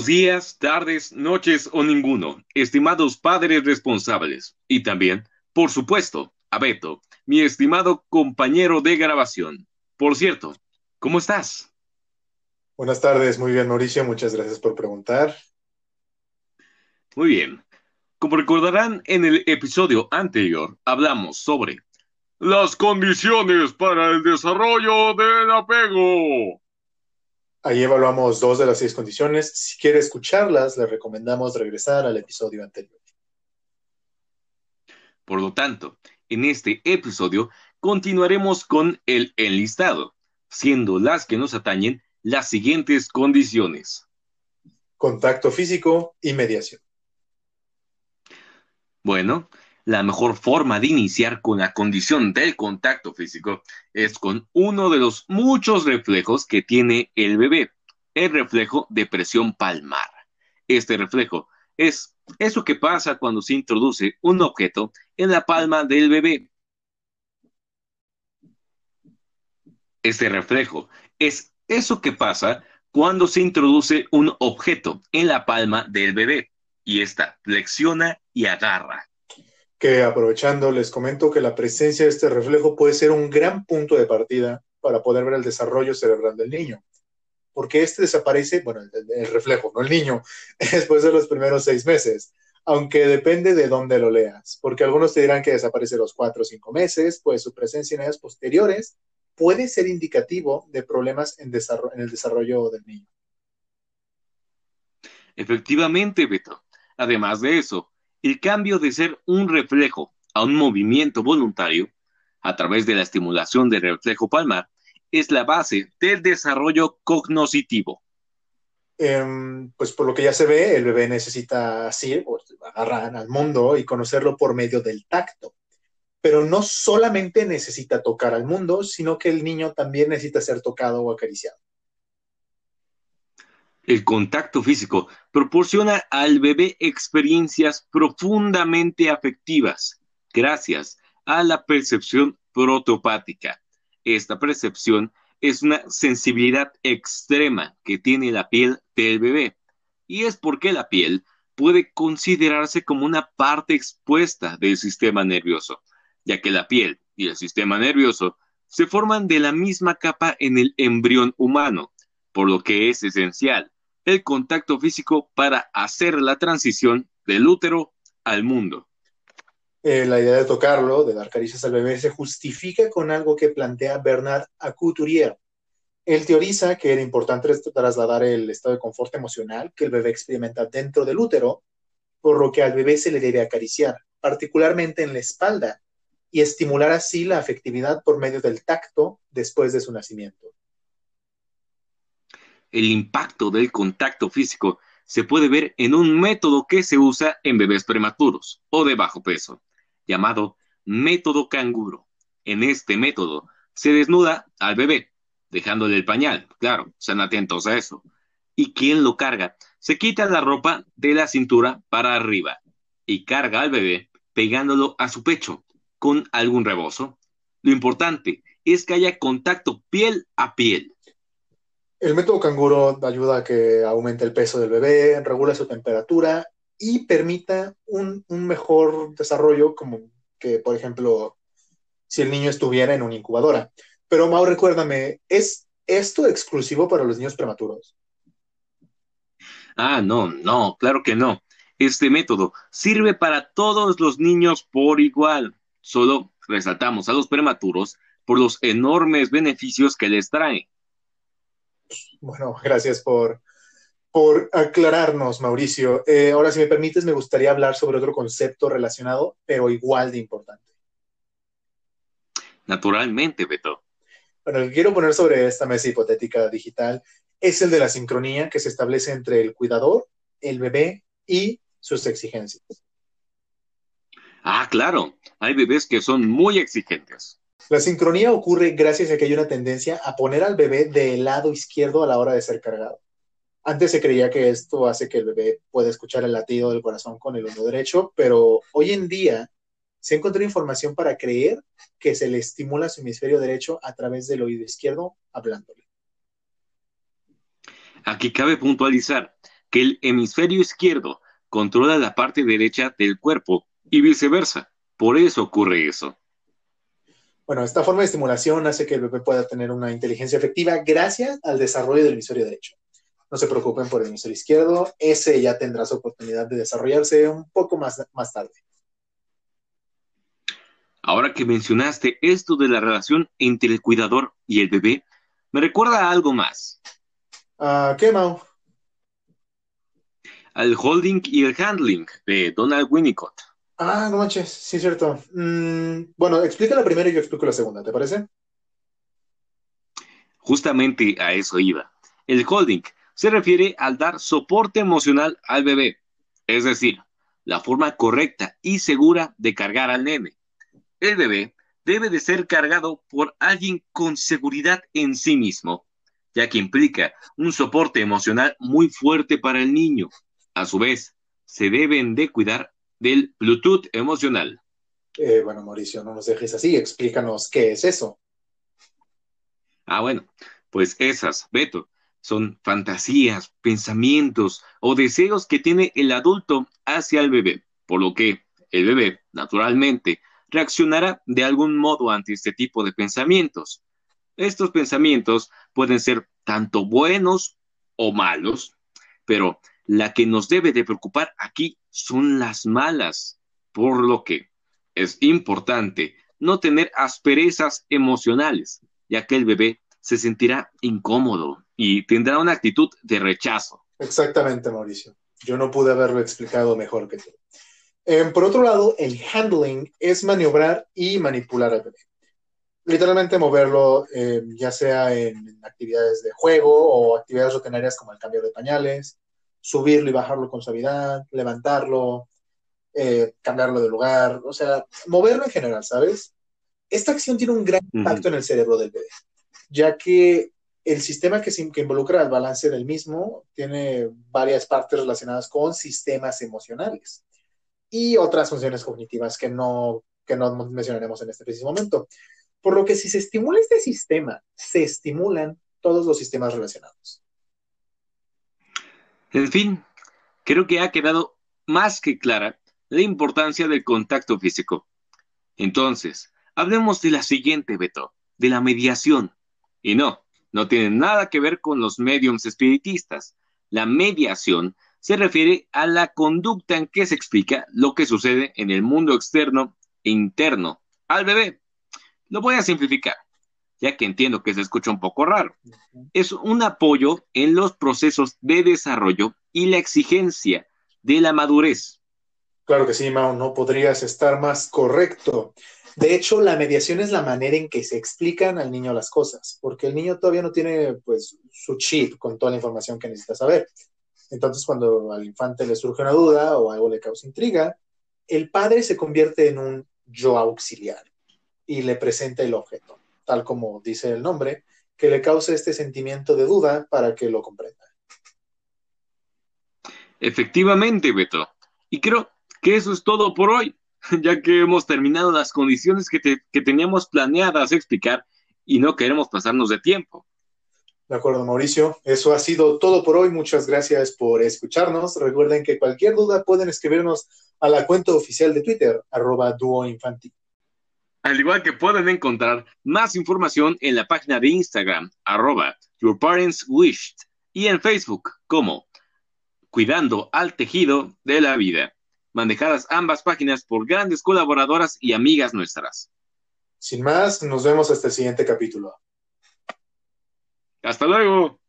Buenos días, tardes, noches o ninguno, estimados padres responsables. Y también, por supuesto, a Beto, mi estimado compañero de grabación. Por cierto, ¿cómo estás? Buenas tardes, muy bien Mauricio, muchas gracias por preguntar. Muy bien. Como recordarán, en el episodio anterior hablamos sobre las condiciones para el desarrollo del apego. Ahí evaluamos dos de las seis condiciones. Si quiere escucharlas, le recomendamos regresar al episodio anterior. Por lo tanto, en este episodio continuaremos con el enlistado, siendo las que nos atañen las siguientes condiciones. Contacto físico y mediación. Bueno, la mejor forma de iniciar con la condición del contacto físico es con uno de los muchos reflejos que tiene el bebé, el reflejo de presión palmar. Este reflejo es eso que pasa cuando se introduce un objeto en la palma del bebé. Este reflejo es eso que pasa cuando se introduce un objeto en la palma del bebé y ésta flexiona y agarra que aprovechando les comento que la presencia de este reflejo puede ser un gran punto de partida para poder ver el desarrollo cerebral del niño. Porque este desaparece, bueno, el, reflejo, no el niño, después de los primeros seis meses, aunque depende de dónde lo leas, porque algunos te dirán que desaparece los cuatro o cinco meses, pues su presencia en años posteriores puede ser indicativo de problemas en, en el desarrollo del niño. Efectivamente, Beto. Además de eso, el cambio de ser un reflejo a un movimiento voluntario a través de la estimulación del reflejo palmar es la base del desarrollo cognoscitivo. Em, pues por lo que ya se ve, el bebé necesita así, agarrar al mundo y conocerlo por medio del tacto. Pero no solamente necesita tocar al mundo, sino que el niño también necesita ser tocado o acariciado. El contacto físico proporciona al bebé experiencias profundamente afectivas gracias a la percepción protopática. Esta percepción es una sensibilidad extrema que tiene la piel del bebé y es porque la piel puede considerarse como una parte expuesta del sistema nervioso, ya que la piel y el sistema nervioso se forman de la misma capa en el embrión humano, por lo que es esencial el contacto físico para hacer la transición del útero al mundo. Eh, la idea de tocarlo, de dar caricias al bebé, se justifica con algo que plantea Bernard Acouturier. Él teoriza que era importante trasladar el estado de confort emocional que el bebé experimenta dentro del útero, por lo que al bebé se le debe acariciar, particularmente en la espalda, y estimular así la afectividad por medio del tacto después de su nacimiento el impacto del contacto físico se puede ver en un método que se usa en bebés prematuros o de bajo peso, llamado método canguro. En este método se desnuda al bebé, dejándole el pañal, claro, sean atentos a eso. Y quien lo carga, se quita la ropa de la cintura para arriba y carga al bebé pegándolo a su pecho con algún rebozo. Lo importante es que haya contacto piel a piel el método canguro ayuda a que aumente el peso del bebé, regula su temperatura y permita un, mejor desarrollo, como que, por ejemplo, si el niño estuviera en una incubadora. Pero, Mau, recuérdame, ¿es esto exclusivo para los niños prematuros? Ah, no, no, claro que no. Este método sirve para todos los niños por igual. Solo resaltamos a los prematuros por los enormes beneficios que les trae. Bueno, gracias por, por aclararnos, Mauricio. Eh, ahora, si me permites, me gustaría hablar sobre otro concepto relacionado, pero igual de importante. Naturalmente, Beto. Bueno, lo que quiero poner sobre esta mesa hipotética digital es el de la sincronía que se establece entre el cuidador, el bebé y sus exigencias. Ah, claro. Hay bebés que son muy exigentes. La sincronía ocurre gracias a que hay una tendencia a poner al bebé del lado izquierdo a la hora de ser cargado. Antes se creía que esto hace que el bebé pueda escuchar el latido del corazón con el oído derecho, pero hoy en día se encontró información para creer que se le estimula su hemisferio derecho a través del oído izquierdo hablándole. Aquí cabe puntualizar que el hemisferio izquierdo controla la parte derecha del cuerpo y viceversa. Por eso ocurre eso. Bueno, esta forma de estimulación hace que el bebé pueda tener una inteligencia efectiva gracias al desarrollo del hemisferio derecho. No se preocupen por el hemisferio izquierdo, ese ya tendrá su oportunidad de desarrollarse un poco más, más tarde. Ahora que mencionaste esto de la relación entre el cuidador y el bebé, me recuerda a algo más. ¿A qué, Mau? Al holding y el handling de Donald Winnicott. Ah, no manches, sí es cierto. Mm, bueno, explica la primera y yo explico la segunda, ¿te parece? Justamente a eso iba. El holding se refiere al dar soporte emocional al bebé, es decir, la forma correcta y segura de cargar al nene. El bebé debe de ser cargado por alguien con seguridad en sí mismo, ya que implica un soporte emocional muy fuerte para el niño. A su vez, se deben de cuidar del Bluetooth emocional. Eh, bueno, Mauricio, no nos dejes así, explícanos qué es eso. Ah, bueno, pues esas, Beto, son fantasías, pensamientos o deseos que tiene el adulto hacia el bebé, por lo que el bebé, naturalmente, reaccionará de algún modo ante este tipo de pensamientos. Estos pensamientos pueden ser tanto buenos o malos, pero la que nos debe de preocupar aquí son las malas, por lo que es importante no tener asperezas emocionales, ya que el bebé se sentirá incómodo y tendrá una actitud de rechazo. Exactamente, Mauricio. Yo no pude haberlo explicado mejor que tú. Em, por otro lado, el handling es maniobrar y manipular al bebé. Literalmente moverlo, em, ya sea en actividades de juego o actividades rutinarias como el cambio de pañales, subirlo y bajarlo con suavidad, levantarlo, eh, cambiarlo de lugar, o sea, moverlo en general, ¿sabes? Esta acción tiene un gran impacto en el cerebro del bebé, ya que el sistema que, que involucra al balance del mismo tiene varias partes relacionadas con sistemas emocionales y otras funciones cognitivas que no, que no mencionaremos en este preciso momento. Por lo que si se estimula este sistema, se estimulan todos los sistemas relacionados. En fin, creo que ha quedado más que clara la importancia del contacto físico. Entonces, hablemos de la siguiente, Beto, de la mediación. Y no, no tiene nada que ver con los mediums espiritistas. La mediación se refiere a la conducta en que se explica lo que sucede en el mundo externo e interno al bebé. Lo voy a simplificar, ya que entiendo que se escucha un poco raro. Es un apoyo en los procesos de desarrollo y la exigencia de la madurez. Claro que sí, Mao, no podrías estar más correcto. De hecho, la mediación es la manera en que se explican al niño las cosas, porque el niño todavía no tiene pues su chip con toda la información que necesita saber. Entonces, cuando al infante le surge una duda o algo le causa intriga, el padre se convierte en un yo auxiliar y le presenta el objeto, tal como dice el nombre, que le cause este sentimiento de duda para que lo comprenda. Efectivamente, Beto. Y creo que eso es todo por hoy, ya que hemos terminado las condiciones que, que teníamos planeadas explicar y no queremos pasarnos de tiempo. De acuerdo, Mauricio. Eso ha sido todo por hoy. Muchas gracias por escucharnos. Recuerden que cualquier duda pueden escribirnos a la cuenta oficial de Twitter, arroba duoinfantil. Al igual que pueden encontrar más información en la página de Instagram, arroba yourparentswished, y en Facebook como Cuidando al Tejido de la Vida, manejadas ambas páginas por grandes colaboradoras y amigas nuestras. Sin más, nos vemos hasta el siguiente capítulo. Hasta luego.